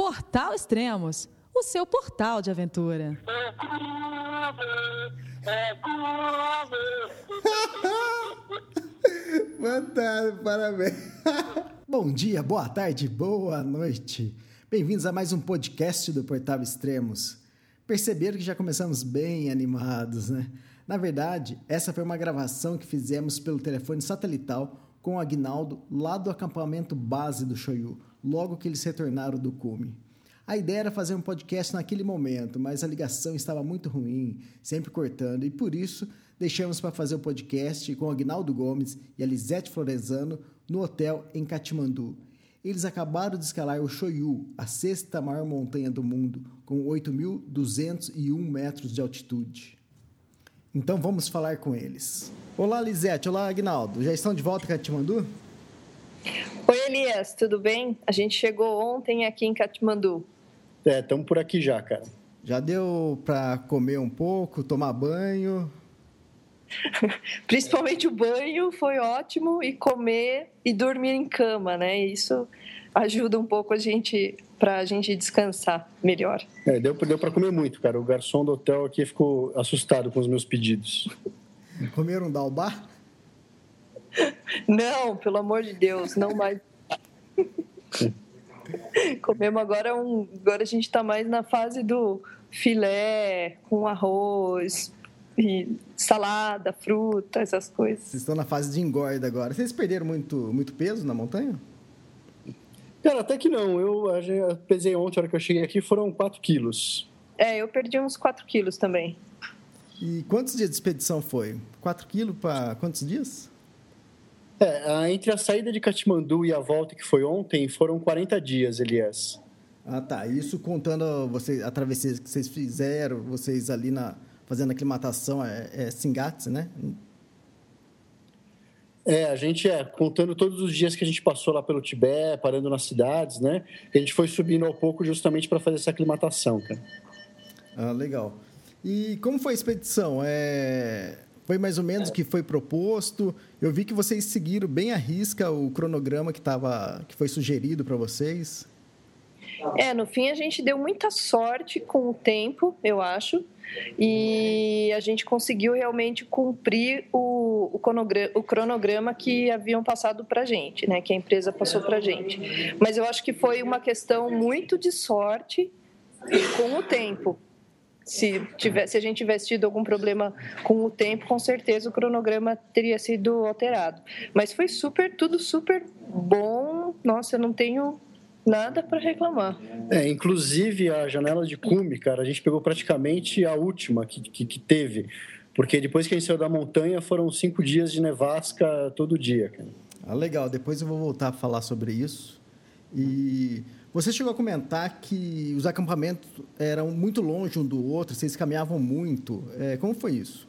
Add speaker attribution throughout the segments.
Speaker 1: Portal Extremos, o seu portal de aventura.
Speaker 2: Fantástico, parabéns. Bom dia, boa tarde, boa noite. Bem-vindos a mais um podcast do Portal Extremos. Perceberam que já começamos bem animados, né? Na verdade, essa foi uma gravação que fizemos pelo telefone satelital com o Agnaldo lá do acampamento base do Shoyu, logo que eles retornaram do cume. A ideia era fazer um podcast naquele momento, mas a ligação estava muito ruim, sempre cortando, e por isso deixamos para fazer o podcast com Agnaldo Gomes e a Lisete no hotel em Katmandu. Eles acabaram de escalar o Shoyu, a sexta maior montanha do mundo, com 8.201 metros de altitude. Então vamos falar com eles. Olá, Lisete. Olá, Agnaldo. Já estão de volta em Katmandu?
Speaker 3: Oi, Elias. Tudo bem? A gente chegou ontem aqui em Katmandu.
Speaker 4: É, estamos por aqui já, cara.
Speaker 2: Já deu para comer um pouco, tomar banho?
Speaker 3: Principalmente o banho foi ótimo e comer e dormir em cama, né? Isso ajuda um pouco a gente para a gente descansar melhor.
Speaker 4: É, deu, deu para comer muito, cara. O garçom do hotel aqui ficou assustado com os meus pedidos.
Speaker 2: Comeram dalbá?
Speaker 3: Não, pelo amor de Deus, não mais. Comemos agora um. Agora a gente está mais na fase do filé com arroz, e salada, fruta, essas coisas.
Speaker 2: Vocês estão na fase de engorda agora. Vocês perderam muito, muito peso na montanha?
Speaker 4: Cara, até que não. Eu, eu pesei ontem, a hora que eu cheguei aqui, foram 4 quilos.
Speaker 3: É, eu perdi uns 4 quilos também.
Speaker 2: E quantos dias de expedição foi? 4 quilos para quantos dias?
Speaker 4: É, entre a saída de Katmandu e a volta que foi ontem, foram 40 dias, Elias.
Speaker 2: Ah, tá. Isso contando você, a travessia que vocês fizeram, vocês ali na, fazendo aclimatação, é, é Singatse, né?
Speaker 4: É, a gente é, contando todos os dias que a gente passou lá pelo Tibete, parando nas cidades, né? A gente foi subindo ao pouco justamente para fazer essa aclimatação, cara.
Speaker 2: Ah, legal. E como foi a expedição? É... Foi mais ou menos o que foi proposto? Eu vi que vocês seguiram bem à risca o cronograma que, tava, que foi sugerido para vocês.
Speaker 3: É, no fim a gente deu muita sorte com o tempo, eu acho, e a gente conseguiu realmente cumprir o, o, cronograma, o cronograma que haviam passado para a gente, né, que a empresa passou para a gente. Mas eu acho que foi uma questão muito de sorte com o tempo. Se, tivesse, se a gente tivesse tido algum problema com o tempo, com certeza o cronograma teria sido alterado. Mas foi super, tudo super bom. Nossa, eu não tenho nada para reclamar.
Speaker 4: É, inclusive a janela de cume, cara, a gente pegou praticamente a última que, que, que, teve, porque depois que a gente saiu da montanha foram cinco dias de nevasca todo dia. Cara.
Speaker 2: Ah, legal. Depois eu vou voltar a falar sobre isso. E você chegou a comentar que os acampamentos eram muito longe um do outro, vocês caminhavam muito. É, como foi isso?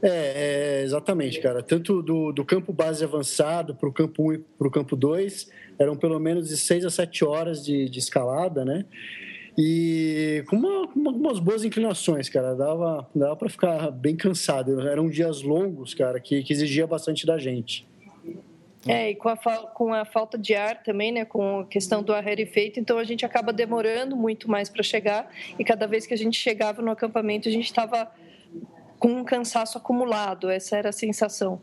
Speaker 4: É, é, exatamente, cara. Tanto do, do campo base avançado para o campo 1 e para o campo 2, eram pelo menos de 6 a 7 horas de, de escalada, né? E com uma, uma, umas boas inclinações, cara. Dava, dava para ficar bem cansado. Eram dias longos, cara, que, que exigia bastante da gente.
Speaker 3: É, e com a, com a falta de ar também, né, com a questão do ar rarefeito, então a gente acaba demorando muito mais para chegar e cada vez que a gente chegava no acampamento a gente estava com um cansaço acumulado. Essa era a sensação.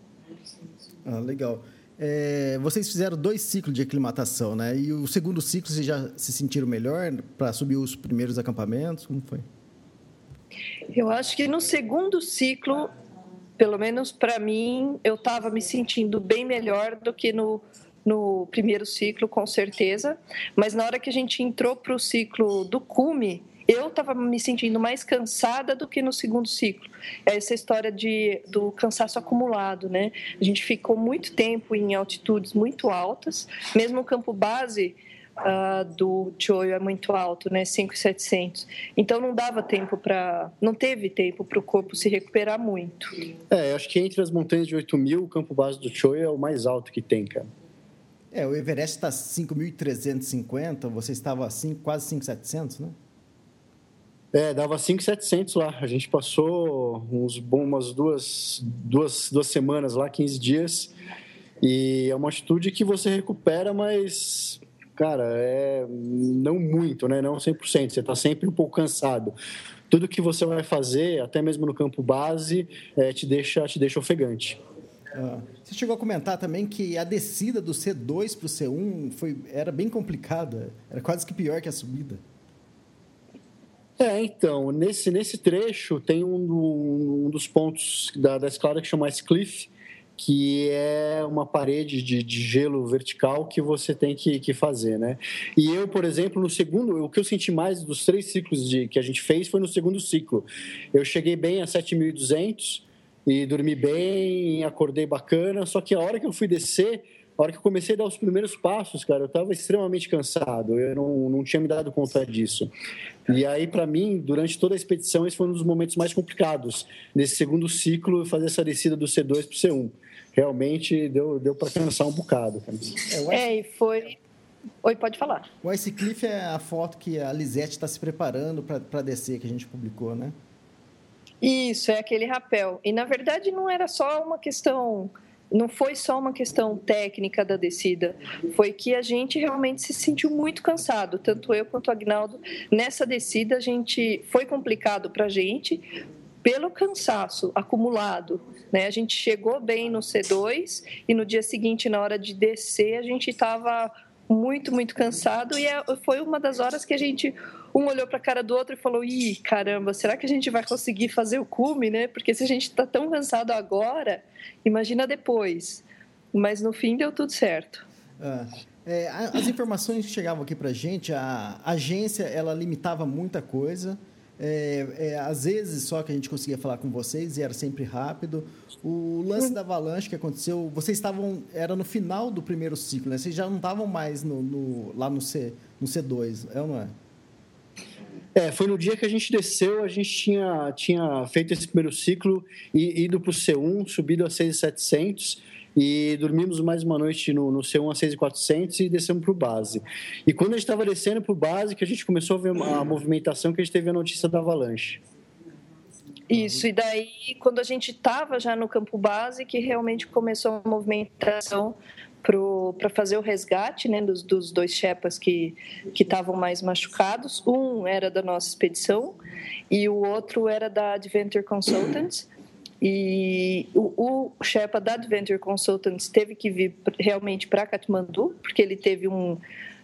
Speaker 2: Ah, legal. É, vocês fizeram dois ciclos de aclimatação, né? E o segundo ciclo, vocês já se sentiram melhor para subir os primeiros acampamentos? Como foi?
Speaker 3: Eu acho que no segundo ciclo, pelo menos para mim, eu estava me sentindo bem melhor do que no, no primeiro ciclo, com certeza. Mas na hora que a gente entrou para o ciclo do cume, eu estava me sentindo mais cansada do que no segundo ciclo. É essa história de, do cansaço acumulado, né? A gente ficou muito tempo em altitudes muito altas, mesmo o campo base uh, do Choyo é muito alto, né? 5,700. Então não dava tempo para, não teve tempo para o corpo se recuperar muito.
Speaker 4: É, acho que entre as montanhas de 8 mil, o campo base do Choyo é o mais alto que tem, cara.
Speaker 2: É, o Everest está 5.350, você estava assim, quase 5.700, né?
Speaker 4: É, dava 5,700 lá. A gente passou uns bom, umas duas, duas, duas semanas lá, 15 dias. E é uma atitude que você recupera, mas, cara, é, não muito, né? Não 100%. Você está sempre um pouco cansado. Tudo que você vai fazer, até mesmo no campo base, é, te deixa te deixa ofegante.
Speaker 2: Ah, você chegou a comentar também que a descida do C2 para o C1 foi, era bem complicada, era quase que pior que a subida.
Speaker 4: É, então, nesse, nesse trecho tem um, um dos pontos da, da escalada que chama Ice Cliff, que é uma parede de, de, gelo vertical que você tem que, que, fazer, né? E eu, por exemplo, no segundo, o que eu senti mais dos três ciclos de, que a gente fez foi no segundo ciclo. Eu cheguei bem a 7.200 e dormi bem, acordei bacana, só que a hora que eu fui descer a hora que eu comecei a dar os primeiros passos, cara, eu estava extremamente cansado, eu não, não tinha me dado conta disso. E aí, para mim, durante toda a expedição, esse foi um dos momentos mais complicados. Nesse segundo ciclo, fazer essa descida do C2 para o C1. Realmente deu, deu para cansar um bocado. Cara.
Speaker 3: É, é, e foi. Oi, pode falar.
Speaker 2: O Ice Cliff é a foto que a Lisette está se preparando para descer, que a gente publicou, né?
Speaker 3: Isso, é aquele rapel. E, na verdade, não era só uma questão não foi só uma questão técnica da descida, foi que a gente realmente se sentiu muito cansado, tanto eu quanto o Agnaldo. Nessa descida, a gente foi complicado para a gente pelo cansaço acumulado. Né? A gente chegou bem no C2 e no dia seguinte, na hora de descer, a gente estava muito, muito cansado e é, foi uma das horas que a gente um olhou para a cara do outro e falou: "Ih, caramba, será que a gente vai conseguir fazer o cume, né? Porque se a gente está tão cansado agora, imagina depois". Mas no fim deu tudo certo.
Speaker 2: Ah, é, as informações que chegavam aqui para a gente, a agência ela limitava muita coisa. É, é, às vezes só que a gente conseguia falar com vocês e era sempre rápido. O lance da avalanche que aconteceu, vocês estavam, era no final do primeiro ciclo, né? Vocês já não estavam mais no, no, lá no, C, no C2, é ou não é?
Speaker 4: É, foi no dia que a gente desceu, a gente tinha, tinha feito esse primeiro ciclo e ido para o C1, subido a 6,700 e dormimos mais uma noite no, no C1 a 6,400 e descemos para o base. E quando a gente estava descendo para o base, que a gente começou a ver a movimentação, que a gente teve a notícia da avalanche.
Speaker 3: Isso, e daí, quando a gente estava já no campo base, que realmente começou a movimentação para fazer o resgate né, dos, dos dois Shepas que estavam mais machucados. Um era da nossa expedição e o outro era da Adventure Consultants. E o, o da Adventure Consultants teve que vir realmente para Katmandu, porque ele teve um.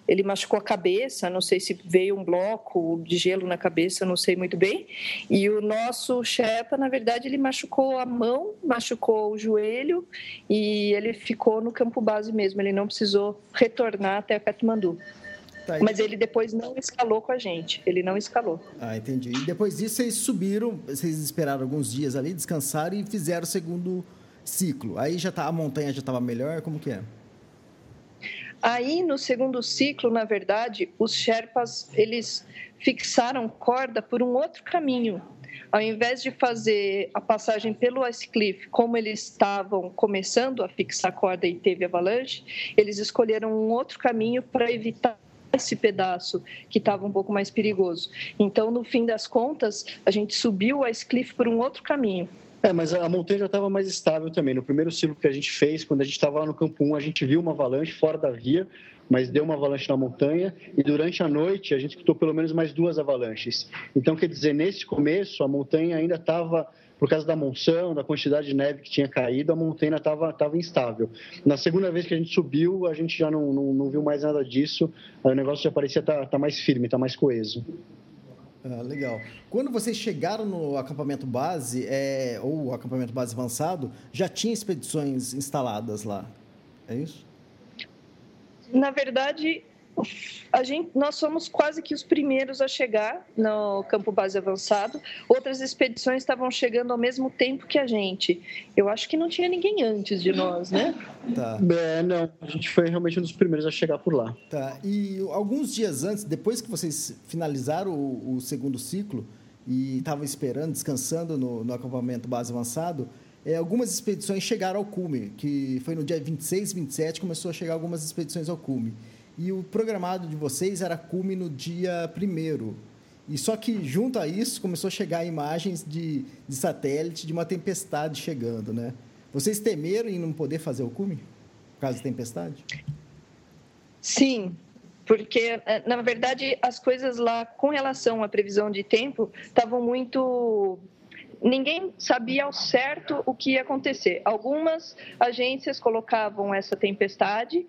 Speaker 3: Ele machucou a cabeça, não sei se veio um bloco de gelo na cabeça, não sei muito bem. E o nosso Sherpa, na verdade, ele machucou a mão, machucou o joelho e ele ficou no campo base mesmo. Ele não precisou retornar até Katmandu. Tá, Mas ele depois não escalou com a gente. Ele não escalou.
Speaker 2: Ah, entendi. E depois disso, vocês subiram, vocês esperaram alguns dias ali, descansaram e fizeram o segundo ciclo. Aí já tá, a montanha já estava melhor? Como que é?
Speaker 3: Aí, no segundo ciclo, na verdade, os Sherpas, eles fixaram corda por um outro caminho. Ao invés de fazer a passagem pelo Ice Cliff, como eles estavam começando a fixar corda e teve avalanche, eles escolheram um outro caminho para evitar esse pedaço que estava um pouco mais perigoso. Então, no fim das contas, a gente subiu a Cliff por um outro caminho.
Speaker 4: É, mas a montanha já estava mais estável também. No primeiro ciclo que a gente fez, quando a gente estava lá no campo 1, a gente viu uma avalanche fora da via, mas deu uma avalanche na montanha e durante a noite a gente escutou pelo menos mais duas avalanches. Então, quer dizer, nesse começo a montanha ainda estava por causa da monção, da quantidade de neve que tinha caído, a montanha estava tava instável. Na segunda vez que a gente subiu, a gente já não, não, não viu mais nada disso, o negócio já parecia estar tá, tá mais firme, estar tá mais coeso.
Speaker 2: Ah, legal. Quando vocês chegaram no acampamento base, é, ou acampamento base avançado, já tinha expedições instaladas lá, é isso?
Speaker 3: Na verdade, a gente, nós somos quase que os primeiros a chegar no campo base avançado. Outras expedições estavam chegando ao mesmo tempo que a gente. Eu acho que não tinha ninguém antes de nós, né?
Speaker 4: Tá. É, não, a gente foi realmente um dos primeiros a chegar por lá.
Speaker 2: Tá. E alguns dias antes, depois que vocês finalizaram o, o segundo ciclo e estavam esperando, descansando no, no acampamento base avançado, é, algumas expedições chegaram ao cume, que foi no dia 26, 27, começou a chegar algumas expedições ao cume. E o programado de vocês era cume no dia primeiro. E só que junto a isso começou a chegar imagens de, de satélite de uma tempestade chegando, né? Vocês temeram em não poder fazer o cume? Por causa da tempestade?
Speaker 3: Sim. porque, é, na verdade, as coisas lá, com relação à previsão de tempo, estavam muito ninguém sabia ao certo o que ia acontecer. Algumas agências colocavam essa tempestade,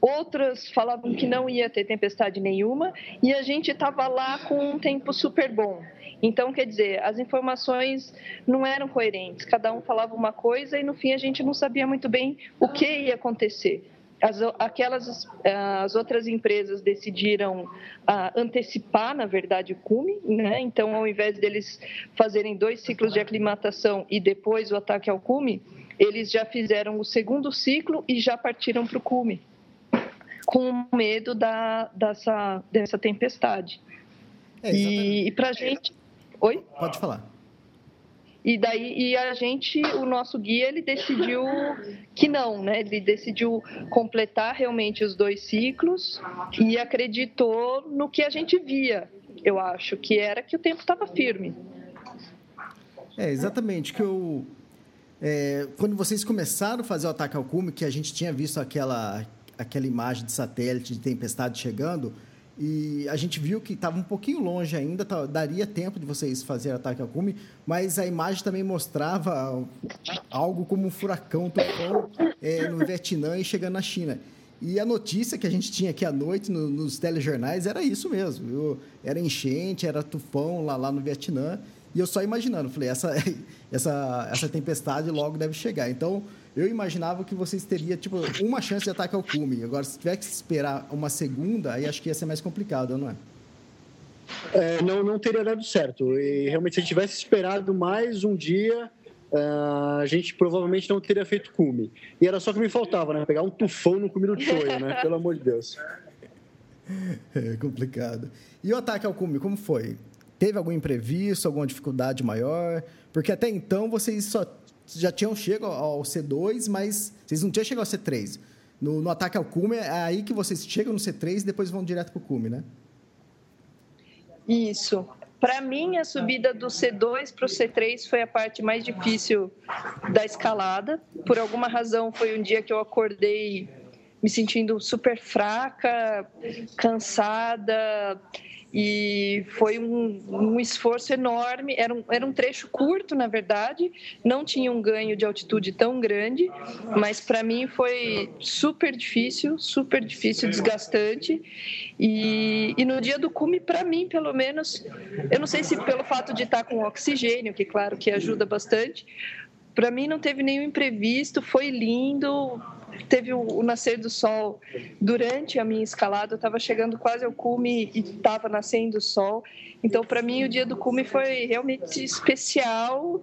Speaker 3: outras falavam que não ia ter tempestade nenhuma, e a gente estava lá com um tempo super bom. Então, quer dizer, as informações não eram coerentes, cada um falava uma coisa e no fim a gente não sabia muito bem o que ia acontecer as, aquelas as outras empresas decidiram uh, antecipar, na verdade, o cume, né? Então, ao invés deles fazerem dois ciclos de aclimatação e depois o ataque ao cume, eles já fizeram o segundo ciclo e já partiram para o cume, com medo da, dessa, dessa tempestade. É, e, e para a gente. Oi?
Speaker 2: Pode falar.
Speaker 3: E daí e a gente, o nosso guia, ele decidiu que não, né? Ele decidiu completar realmente os dois ciclos e acreditou no que a gente via, eu acho, que era que o tempo estava firme.
Speaker 2: É, exatamente, que eu é, quando vocês começaram a fazer o ataque ao cume, que a gente tinha visto aquela aquela imagem de satélite de tempestade chegando, e a gente viu que estava um pouquinho longe ainda, tá, daria tempo de vocês fazer ataque ao cume, mas a imagem também mostrava algo como um furacão, tufão é, no Vietnã e chegando na China. E a notícia que a gente tinha aqui à noite no, nos telejornais era isso mesmo. Viu? Era enchente, era tufão lá, lá no Vietnã. E eu só imaginando, falei, essa, essa, essa tempestade logo deve chegar. Então, eu imaginava que vocês teriam, tipo, uma chance de ataque ao cume. Agora, se tiver que esperar uma segunda, aí acho que ia ser mais complicado, não é?
Speaker 4: é não, não teria dado certo. E realmente, se a gente tivesse esperado mais um dia, Uh, a gente provavelmente não teria feito cume. E era só que me faltava, né? Pegar um tufão no cume do choio, né? Pelo amor de Deus.
Speaker 2: É complicado. E o ataque ao cume, como foi? Teve algum imprevisto, alguma dificuldade maior? Porque até então vocês só já tinham chegado ao C2, mas vocês não tinham chegado ao C3. No, no ataque ao cume, é aí que vocês chegam no C3 e depois vão direto para o cume, né?
Speaker 3: Isso. Para mim, a subida do C2 para o C3 foi a parte mais difícil da escalada. Por alguma razão, foi um dia que eu acordei me sentindo super fraca, cansada e foi um, um, esforço enorme. Era um, era um trecho curto, na verdade, não tinha um ganho de altitude tão grande, mas para mim foi super difícil, super difícil, desgastante. E, e no dia do cume, para mim, pelo menos, eu não sei se pelo fato de estar com oxigênio, que claro que ajuda bastante, para mim não teve nenhum imprevisto, foi lindo, teve o, o, nascer do sol durante a minha escalada. Eu estava chegando quase ao cume e estava nascendo o sol. Então, para mim, o dia do cume foi realmente especial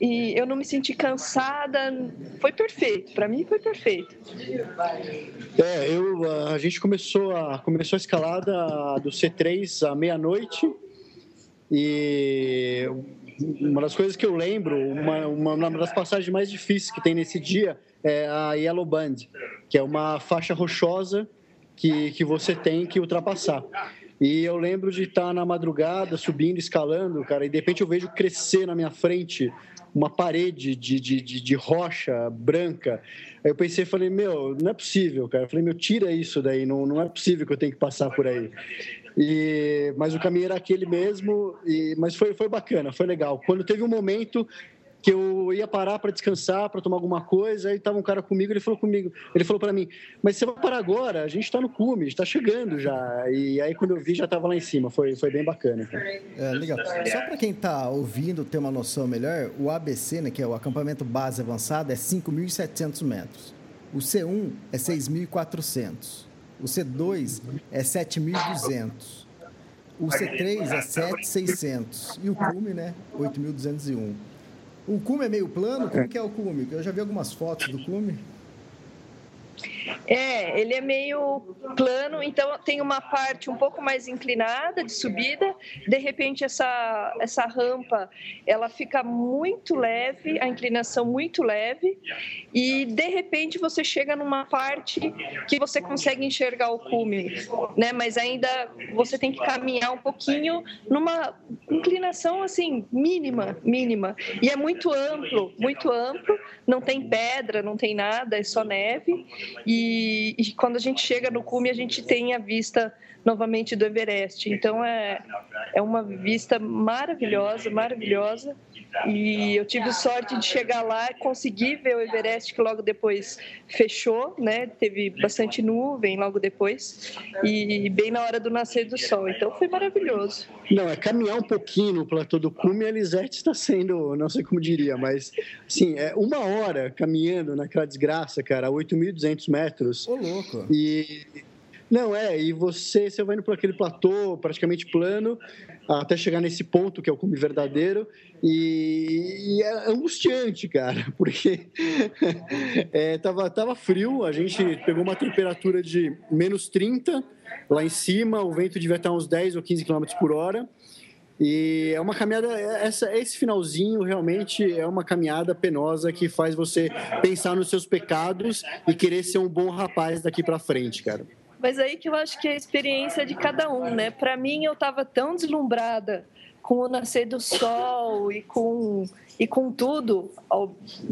Speaker 3: e eu não me senti cansada. Foi perfeito. Para mim, foi perfeito.
Speaker 4: É, eu, a gente começou a, começou a escalada do C3 à meia-noite e uma das coisas que eu lembro, uma, uma, uma das passagens mais difíceis que tem nesse dia é a Yellow Band, que é uma faixa rochosa que, que você tem que ultrapassar. E eu lembro de estar na madrugada, subindo, escalando, cara, e de repente eu vejo crescer na minha frente uma parede de, de, de, de rocha branca. Aí eu pensei, falei, meu, não é possível, cara. Eu falei, meu, tira isso daí, não, não é possível que eu tenha que passar por aí. E, mas o caminho era aquele mesmo, e, mas foi, foi bacana, foi legal. Quando teve um momento que eu ia parar para descansar, para tomar alguma coisa, aí tava um cara comigo, ele falou comigo, ele falou para mim, mas você vai parar agora? A gente está no cume, está chegando já. E aí quando eu vi já estava lá em cima, foi, foi bem bacana.
Speaker 2: É, legal. Só para quem está ouvindo ter uma noção melhor, o ABC, né, que é o acampamento base avançado, é 5.700 metros. O C1 é 6.400. O C2 é 7.200. O C3 é 7.600. E o cume, né, 8.201. O cume é meio plano? Como que é o cume? Eu já vi algumas fotos do cume.
Speaker 3: É, ele é meio plano, então tem uma parte um pouco mais inclinada de subida. De repente essa essa rampa, ela fica muito leve, a inclinação muito leve, e de repente você chega numa parte que você consegue enxergar o cume, né? Mas ainda você tem que caminhar um pouquinho numa inclinação assim mínima, mínima. E é muito amplo, muito amplo, não tem pedra, não tem nada, é só neve. E e, e, quando a gente chega no cume, a gente tem a vista novamente do Everest. Então é, é uma vista maravilhosa, maravilhosa. E eu tive sorte de chegar lá e conseguir ver o Everest, que logo depois fechou, né? Teve bastante nuvem logo depois, e bem na hora do nascer do sol. Então foi maravilhoso.
Speaker 4: Não, é caminhar um pouquinho no platô do cume, Elisete está sendo, não sei como diria, mas assim, é uma hora caminhando naquela desgraça, cara, a 8.200 metros.
Speaker 2: Ô, louco.
Speaker 4: E não, é, e você, você vai indo por aquele platô praticamente plano, até chegar nesse ponto que é o cume verdadeiro, e, e é angustiante, cara, porque é, tava, tava frio, a gente pegou uma temperatura de menos 30 lá em cima, o vento devia estar uns 10 ou 15 km por hora, e é uma caminhada, essa, esse finalzinho realmente é uma caminhada penosa que faz você pensar nos seus pecados e querer ser um bom rapaz daqui para frente, cara.
Speaker 3: Mas aí que eu acho que é a experiência de cada um, né? Para mim, eu estava tão deslumbrada com o nascer do sol e com, e com tudo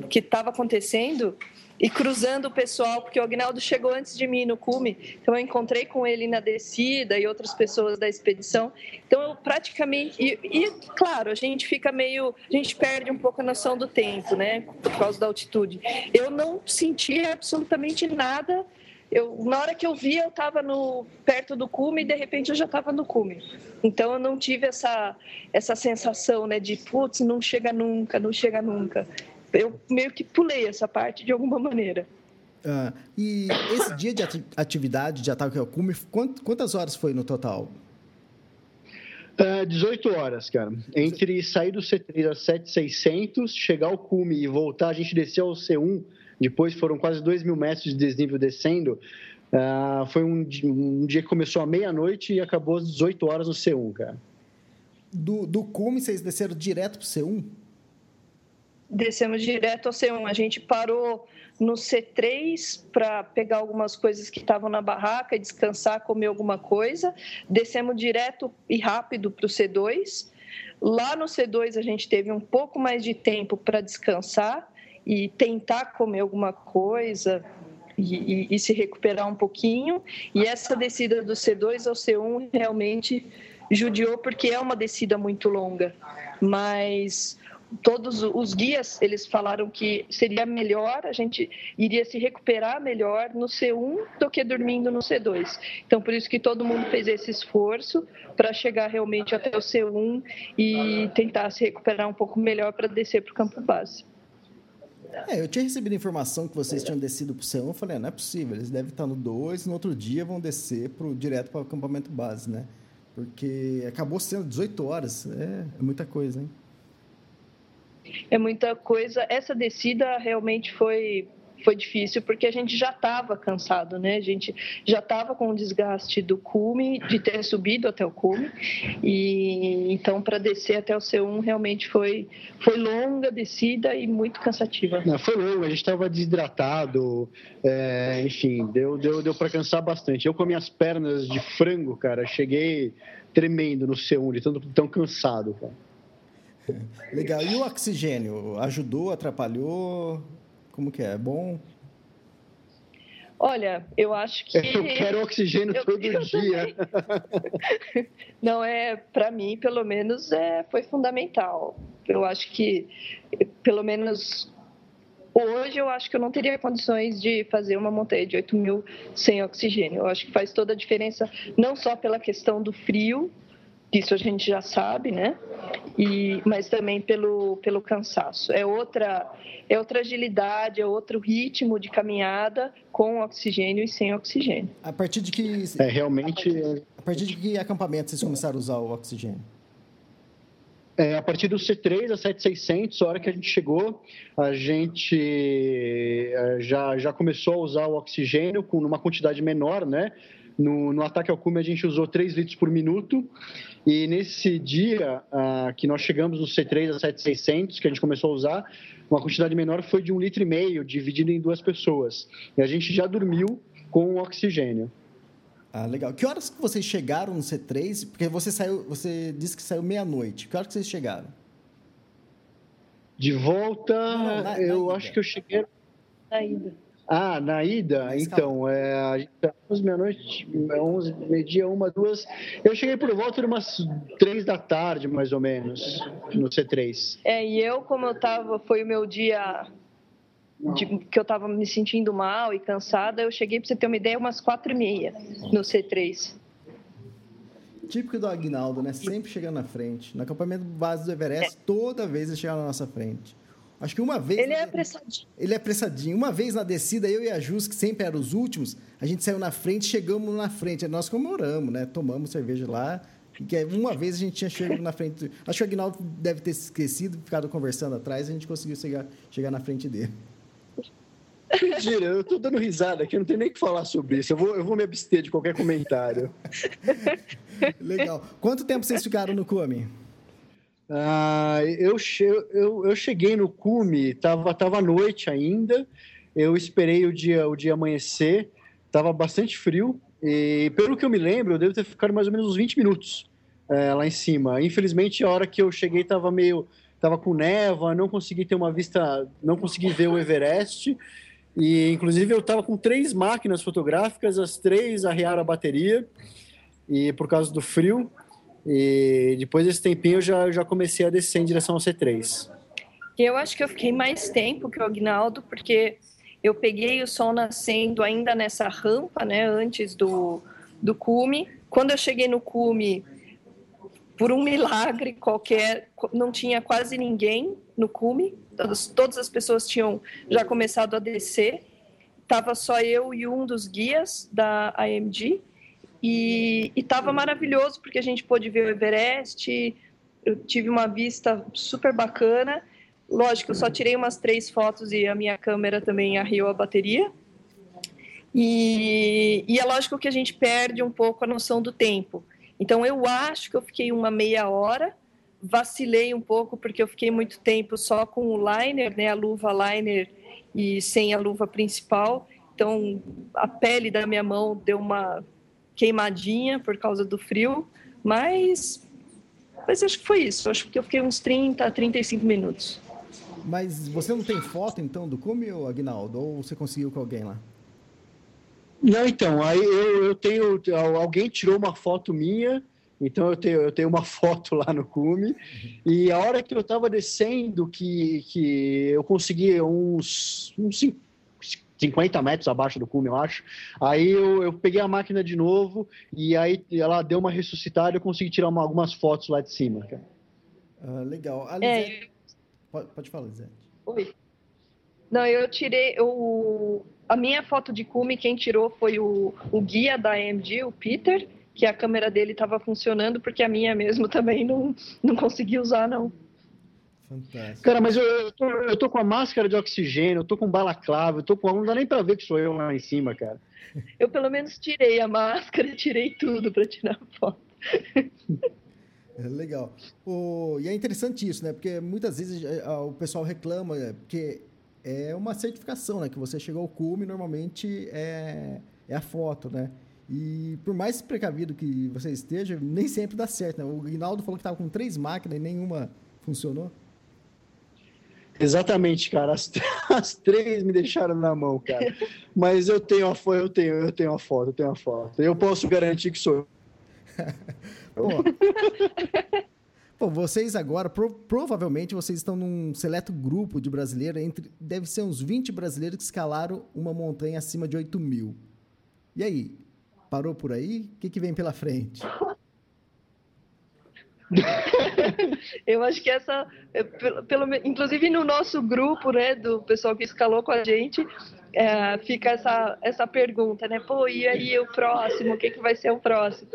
Speaker 3: que estava acontecendo e cruzando o pessoal, porque o Agnaldo chegou antes de mim no cume, então eu encontrei com ele na descida e outras pessoas da expedição. Então eu praticamente. E, e, claro, a gente fica meio. A gente perde um pouco a noção do tempo, né? Por causa da altitude. Eu não sentia absolutamente nada eu, na hora que eu vi, eu estava perto do cume e de repente eu já estava no cume. Então eu não tive essa, essa sensação né, de, putz, não chega nunca, não chega nunca. Eu meio que pulei essa parte de alguma maneira.
Speaker 2: Ah, e esse dia de atividade de ataque ao cume, quantas horas foi no total?
Speaker 4: Uh, 18 horas, cara. Entre sair do C3 a 7600, chegar ao cume e voltar, a gente desceu ao C1 depois foram quase 2 mil metros de desnível descendo. Uh, foi um, um, dia que começou à meia-noite e acabou às 18 horas no C1, cara.
Speaker 2: Do, do cume, vocês desceram direto para o C1?
Speaker 3: Descemos direto ao C1. A gente parou no C3 para pegar algumas coisas que estavam na barraca, descansar, comer alguma coisa. Descemos direto e rápido para o C2. Lá no C2 a gente teve um pouco mais de tempo para descansar e tentar comer alguma coisa e, e, e, se recuperar um pouquinho. E essa descida do C2 ao C1 realmente judiou porque é uma descida muito longa, mas todos os guias eles falaram que seria melhor a gente iria se recuperar melhor no C1 do que dormindo no C2 então por isso que todo mundo fez esse esforço para chegar realmente até o C1 e tentar se recuperar um pouco melhor para descer para o campo base
Speaker 2: é, eu tinha recebido informação que vocês tinham descido para o C1. Eu falei, ah, não é possível, eles devem estar no 2, no outro dia vão descer pro, direto para o acampamento base, né? Porque acabou sendo 18 horas. É, é muita coisa, hein?
Speaker 3: É muita coisa. Essa descida realmente foi foi difícil porque a gente já estava cansado, né? A gente já estava com o desgaste do cume, de ter subido até o cume, e então para descer até o C1 realmente foi, foi longa a descida e muito cansativa.
Speaker 4: Não, foi longa, a gente estava desidratado, é, enfim, deu, deu, deu para cansar bastante. Eu com minhas pernas de frango, cara, cheguei tremendo no C1, de tanto tão cansado, cara.
Speaker 2: Legal. E o oxigênio? Ajudou, atrapalhou? Como que é? É bom?
Speaker 3: Olha, eu acho que.
Speaker 4: Eu quero oxigênio eu, todo eu dia.
Speaker 3: Não é, para mim, pelo menos, é, foi fundamental. Eu acho que, pelo menos hoje, eu acho que eu não teria condições de fazer uma montanha de 8 mil sem oxigênio. Eu acho que faz toda a diferença, não só pela questão do frio, isso a gente já sabe, né? E, mas também pelo, pelo cansaço. É outra, é outra agilidade, é outro ritmo de caminhada com oxigênio e sem oxigênio.
Speaker 2: A partir de que.
Speaker 4: É, realmente.
Speaker 2: A partir de que acampamento vocês começaram a usar o oxigênio?
Speaker 4: É, a partir do C3 a 7600, a hora que a gente chegou, a gente é, já, já começou a usar o oxigênio com uma quantidade menor, né? No, no ataque ao cume, a gente usou 3 litros por minuto. E nesse dia uh, que nós chegamos no C3 a 7600, que a gente começou a usar, uma quantidade menor foi de um litro e meio, dividido em duas pessoas. E a gente já dormiu com oxigênio.
Speaker 2: Ah, legal. Que horas que vocês chegaram no C3? Porque você saiu, você disse que saiu meia-noite. Que horas que vocês chegaram?
Speaker 4: De volta, não, na, eu na acho que eu cheguei.
Speaker 3: Ainda.
Speaker 4: Ah, na ida, então, é, a gente tá 11 meia-noite, 11, meio-dia, uma, duas. Eu cheguei por volta de umas três da tarde, mais ou menos, no C3.
Speaker 3: É, e eu, como eu tava, foi o meu dia de, que eu tava me sentindo mal e cansada, eu cheguei, pra você ter uma ideia, umas quatro e meia no C3.
Speaker 2: Típico do Agnaldo, né? Sempre chegando na frente. No acampamento base do Everest, é. toda vez ele chega na nossa frente. Acho que uma vez.
Speaker 3: Ele é apressadinho.
Speaker 2: Ele é apressadinho. Uma vez na descida, eu e a Jus, que sempre eram os últimos, a gente saiu na frente, chegamos na frente. Nós comemoramos, né? Tomamos cerveja lá. Que é, uma vez a gente tinha chegado na frente. Acho que o Agnaldo deve ter esquecido, ficado conversando atrás, a gente conseguiu chegar, chegar na frente dele.
Speaker 4: Mentira, eu tô dando risada aqui, não tem nem o que falar sobre isso. Eu vou, eu vou me abster de qualquer comentário.
Speaker 2: Legal. Quanto tempo vocês ficaram no Cume?
Speaker 4: Ah, eu, eu, eu cheguei no cume, tava, tava noite ainda, eu esperei o dia, o dia amanhecer, tava bastante frio, e pelo que eu me lembro, eu devo ter ficado mais ou menos uns 20 minutos é, lá em cima. Infelizmente, a hora que eu cheguei tava meio... tava com neva, não consegui ter uma vista, não consegui ver o Everest, e inclusive eu tava com três máquinas fotográficas, as três arriaram a bateria, e por causa do frio, e depois desse tempinho eu já, já comecei a descer em direção ao C3.
Speaker 3: Eu acho que eu fiquei mais tempo que o Agnaldo, porque eu peguei o sol nascendo ainda nessa rampa, né, antes do, do cume. Quando eu cheguei no cume, por um milagre qualquer, não tinha quase ninguém no cume, todas, todas as pessoas tinham já começado a descer, estava só eu e um dos guias da AMG, e estava maravilhoso porque a gente pôde ver o Everest, eu tive uma vista super bacana. Lógico, eu só tirei umas três fotos e a minha câmera também arriou a bateria. E, e é lógico que a gente perde um pouco a noção do tempo. Então, eu acho que eu fiquei uma meia hora, vacilei um pouco porque eu fiquei muito tempo só com o liner, né, a luva liner e sem a luva principal. Então, a pele da minha mão deu uma queimadinha por causa do frio, mas, mas acho que foi isso. Acho que eu fiquei uns 30, 35 minutos.
Speaker 2: Mas você não tem foto, então, do cume, ou Agnaldo? Ou você conseguiu com alguém lá?
Speaker 4: Não, então, aí eu, eu tenho... Alguém tirou uma foto minha, então eu tenho, eu tenho uma foto lá no cume, e a hora que eu estava descendo, que, que eu consegui uns, uns 50 metros abaixo do cume, eu acho. Aí eu, eu, peguei a máquina de novo e aí ela deu uma ressuscitada e eu consegui tirar uma, algumas fotos lá de cima.
Speaker 2: Ah, legal. A Lisete... é, pode, pode falar, Lisete.
Speaker 3: Oi. Não, eu tirei o... A minha foto de cume, quem tirou foi o, o guia da AMG, o Peter, que a câmera dele estava funcionando, porque a minha mesmo também não, não consegui usar, não.
Speaker 4: Fantástico. Cara, mas eu, eu, tô, eu tô com a máscara de oxigênio, eu tô com balaclava, eu tô com. Não dá nem pra ver que sou eu lá em cima, cara.
Speaker 3: Eu pelo menos tirei a máscara, tirei tudo pra tirar foto.
Speaker 2: É legal. O, e é interessante isso, né? Porque muitas vezes é, o pessoal reclama, é, porque é uma certificação, né? Que você chegou ao cume, normalmente é, é a foto, né? E por mais precavido que você esteja, nem sempre dá certo, né? O Rinaldo falou que estava com três máquinas e nenhuma funcionou.
Speaker 4: Exatamente, cara. As, as, três me deixaram na mão, cara. Mas eu tenho a foto, eu tenho, eu tenho a foto, eu tenho a foto. Eu posso garantir que sou eu.
Speaker 2: Pô, vocês agora, pro, provavelmente vocês estão num seleto grupo de brasileiros, entre, deve ser uns 20 brasileiros que escalaram uma montanha acima de 8 mil. E aí? Parou por aí? O que, que vem pela frente?
Speaker 3: eu acho que essa, pelo, pelo, inclusive no nosso grupo, né, do pessoal que escalou com a gente, é, fica essa, essa pergunta, né? Pô, e aí o próximo? O que, que vai ser o próximo?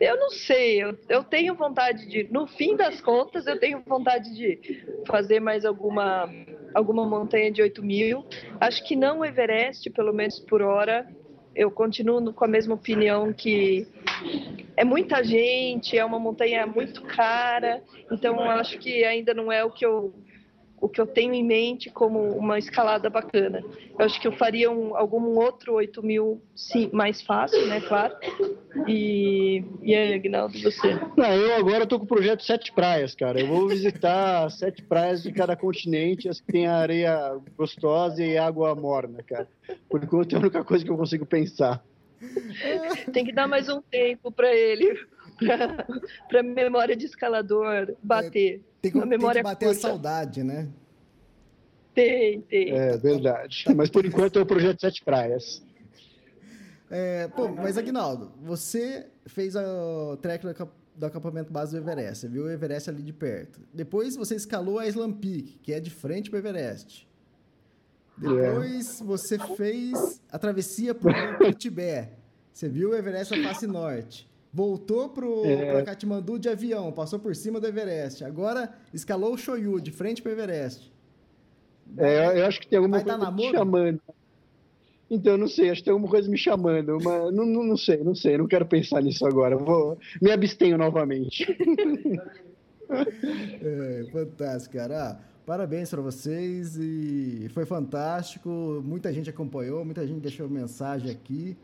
Speaker 3: Eu não sei, eu, eu tenho vontade de, no fim das contas, eu tenho vontade de fazer mais alguma, alguma montanha de 8 mil. Acho que não o Everest, pelo menos por hora. Eu continuo com a mesma opinião que é muita gente, é uma montanha muito cara, então acho que ainda não é o que eu o que eu tenho em mente como uma escalada bacana. Eu acho que eu faria um, algum outro 8 mil sim, mais fácil, né, claro. E, e aí, Agnaldo, você?
Speaker 4: Não, eu agora estou com o projeto Sete Praias, cara. Eu vou visitar sete praias de cada continente, as que tem areia gostosa e água morna, cara. Por enquanto é a única coisa que eu consigo pensar.
Speaker 3: Tem que dar mais um tempo para ele, para a memória de escalador bater.
Speaker 2: Tem que, tem que bater curta. a saudade, né?
Speaker 3: Tem, tem.
Speaker 4: É verdade. Mas por enquanto é o projeto Sete Praias.
Speaker 2: É, pô, mas Aguinaldo, você fez o trek do acampamento base do Everest, você viu o Everest ali de perto. Depois você escalou a Island Peak, que é de frente para o Everest. Depois você fez a travessia para o Tibete. Você viu o Everest na face norte. Voltou para é. Katmandu de avião, passou por cima do Everest. Agora escalou o Shoyu, de frente para o Everest.
Speaker 4: É, eu acho que tem alguma coisa me chamando. Então, não sei, acho que tem alguma coisa me chamando. Mas não, não, não sei, não sei, não quero pensar nisso agora. Vou, me abstenho novamente.
Speaker 2: é, fantástico, cara. Ah, parabéns para vocês e foi fantástico. Muita gente acompanhou, muita gente deixou mensagem aqui.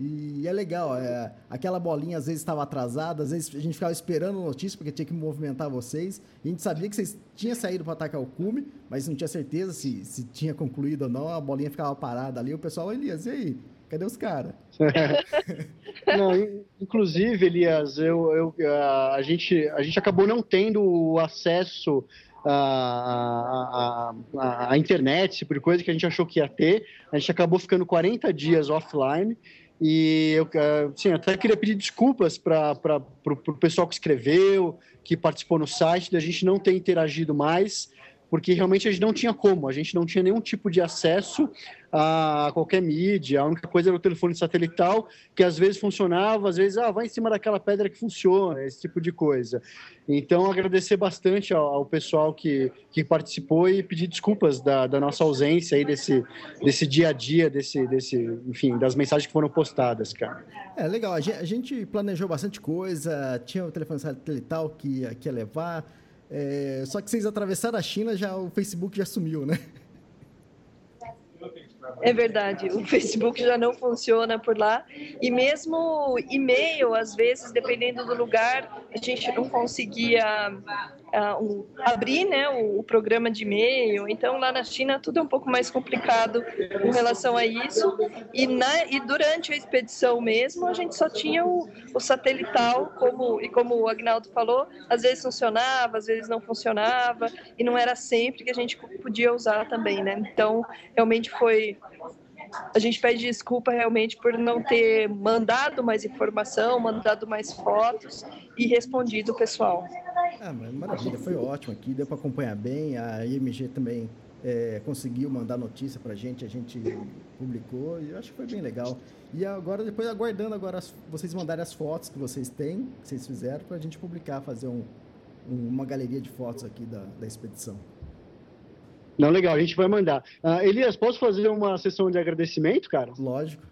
Speaker 2: E é legal, é, aquela bolinha às vezes estava atrasada, às vezes a gente ficava esperando notícia porque tinha que movimentar vocês. E a gente sabia que vocês tinham saído para atacar o cume, mas não tinha certeza se, se tinha concluído ou não. A bolinha ficava parada ali. O pessoal, Elias, e aí? Cadê os caras?
Speaker 4: inclusive, Elias, eu, eu, a, gente, a gente acabou não tendo o acesso a, a, a, internet, por coisa que a gente achou que ia ter. A gente acabou ficando 40 dias offline e eu assim, até queria pedir desculpas para o pessoal que escreveu, que participou no site, da gente não ter interagido mais porque realmente a gente não tinha como, a gente não tinha nenhum tipo de acesso a qualquer mídia, a única coisa era o telefone satelital, que às vezes funcionava, às vezes, ah, vai em cima daquela pedra que funciona, esse tipo de coisa. Então, agradecer bastante ao, ao pessoal que, que participou e pedir desculpas da, da, nossa ausência aí desse, desse dia a dia, desse, desse, enfim, das mensagens que foram postadas, cara.
Speaker 2: É, legal, a gente, planejou bastante coisa, tinha o telefone satelital que, que ia levar, é, só que vocês atravessaram a China, já o Facebook já sumiu, né?
Speaker 3: É verdade, o Facebook já não funciona por lá. E mesmo e-mail, às vezes, dependendo do lugar, a gente não conseguia uh, um, abrir né, o, o, programa de e-mail. Então, lá na China, tudo é um pouco mais complicado com relação a isso. E, na, e durante a expedição mesmo, a gente só tinha o, o satelital, como, e como o Agnaldo falou, às vezes funcionava, às vezes não funcionava, e não era sempre que a gente podia usar também, né? Então, realmente foi a gente pede desculpa realmente por não ter mandado mais informação, mandado mais fotos e respondido o pessoal.
Speaker 2: Ah, maravilha, foi ótimo aqui, deu para acompanhar bem. A IMG também é, conseguiu mandar notícia para a gente, a gente publicou e eu acho que foi bem legal. E agora, depois aguardando agora as, vocês mandarem as fotos que vocês têm, que vocês fizeram, para a gente publicar, fazer um, um, uma galeria de fotos aqui da, da expedição.
Speaker 4: Não, legal, a gente vai mandar. Uh, Elias, posso fazer uma sessão de agradecimento, cara?
Speaker 2: Lógico.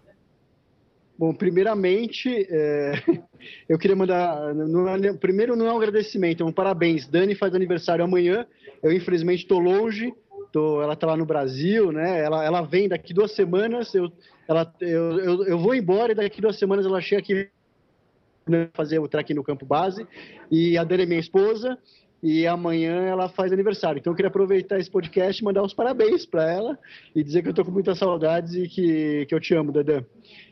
Speaker 4: Bom, primeiramente, é, eu queria mandar. Não é, primeiro, não é um agradecimento, é um parabéns. Dani faz aniversário amanhã. Eu, infelizmente, estou longe. Tô, ela está lá no Brasil, né? Ela, ela vem daqui duas semanas. Eu, ela, eu, eu, eu vou embora e daqui duas semanas ela chega aqui fazer o trek no campo base. E a Dani é minha esposa e amanhã ela faz aniversário. Então eu queria aproveitar esse podcast e mandar os parabéns para ela e dizer que eu estou com muitas saudades e que, que eu te amo, Dadã.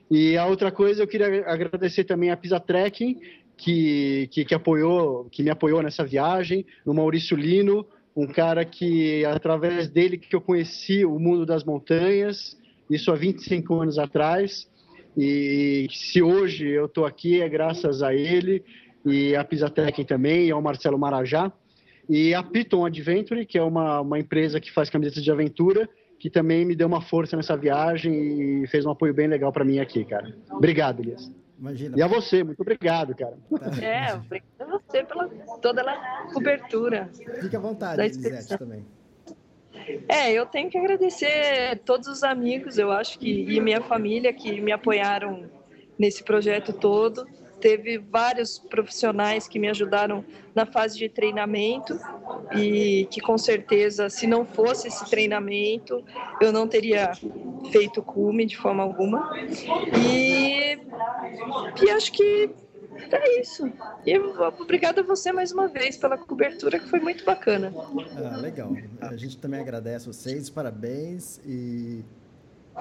Speaker 4: E a outra coisa, eu queria agradecer também a Pisa Trekking, que, que, que, apoiou, que me apoiou nessa viagem, no Maurício Lino, um cara que, através dele, que eu conheci o mundo das montanhas, isso há 25 anos atrás, e se hoje eu estou aqui é graças a ele, e a Pisatec também, e ao Marcelo Marajá, e a Piton Adventure, que é uma, uma empresa que faz camisetas de aventura, que também me deu uma força nessa viagem e fez um apoio bem legal para mim aqui, cara. Obrigado, Elias. Imagina. E a você, muito obrigado, cara.
Speaker 3: É, obrigado a você pela toda a cobertura.
Speaker 2: Fique à vontade, Elisete, também.
Speaker 3: É, eu tenho que agradecer todos os amigos, eu acho que, e minha família que me apoiaram nesse projeto todo teve vários profissionais que me ajudaram na fase de treinamento e que com certeza, se não fosse esse treinamento, eu não teria feito cume de forma alguma. E, e acho que é isso. E obrigada a você mais uma vez pela cobertura, que foi muito bacana.
Speaker 2: Ah, legal. A gente também agradece vocês, parabéns e,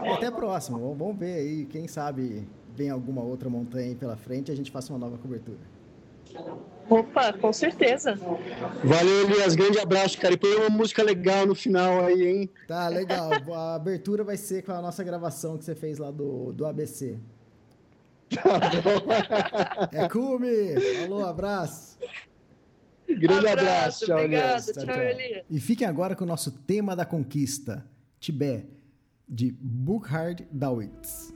Speaker 2: e até a próxima. Vamos ver aí, quem sabe vem alguma outra montanha pela frente e a gente faça uma nova cobertura.
Speaker 3: Opa, com certeza.
Speaker 4: Valeu, Elias. Grande abraço, cara. E põe uma música legal no final aí, hein?
Speaker 2: Tá, legal. A abertura vai ser com a nossa gravação que você fez lá do, do ABC. Tá é Cume! Falou, abraço!
Speaker 4: Grande abraço, abraço tchau,
Speaker 3: Elias. Tchau, tchau, Elias.
Speaker 2: E fiquem agora com o nosso tema da conquista, Tibete, de Burkhard Dawitz.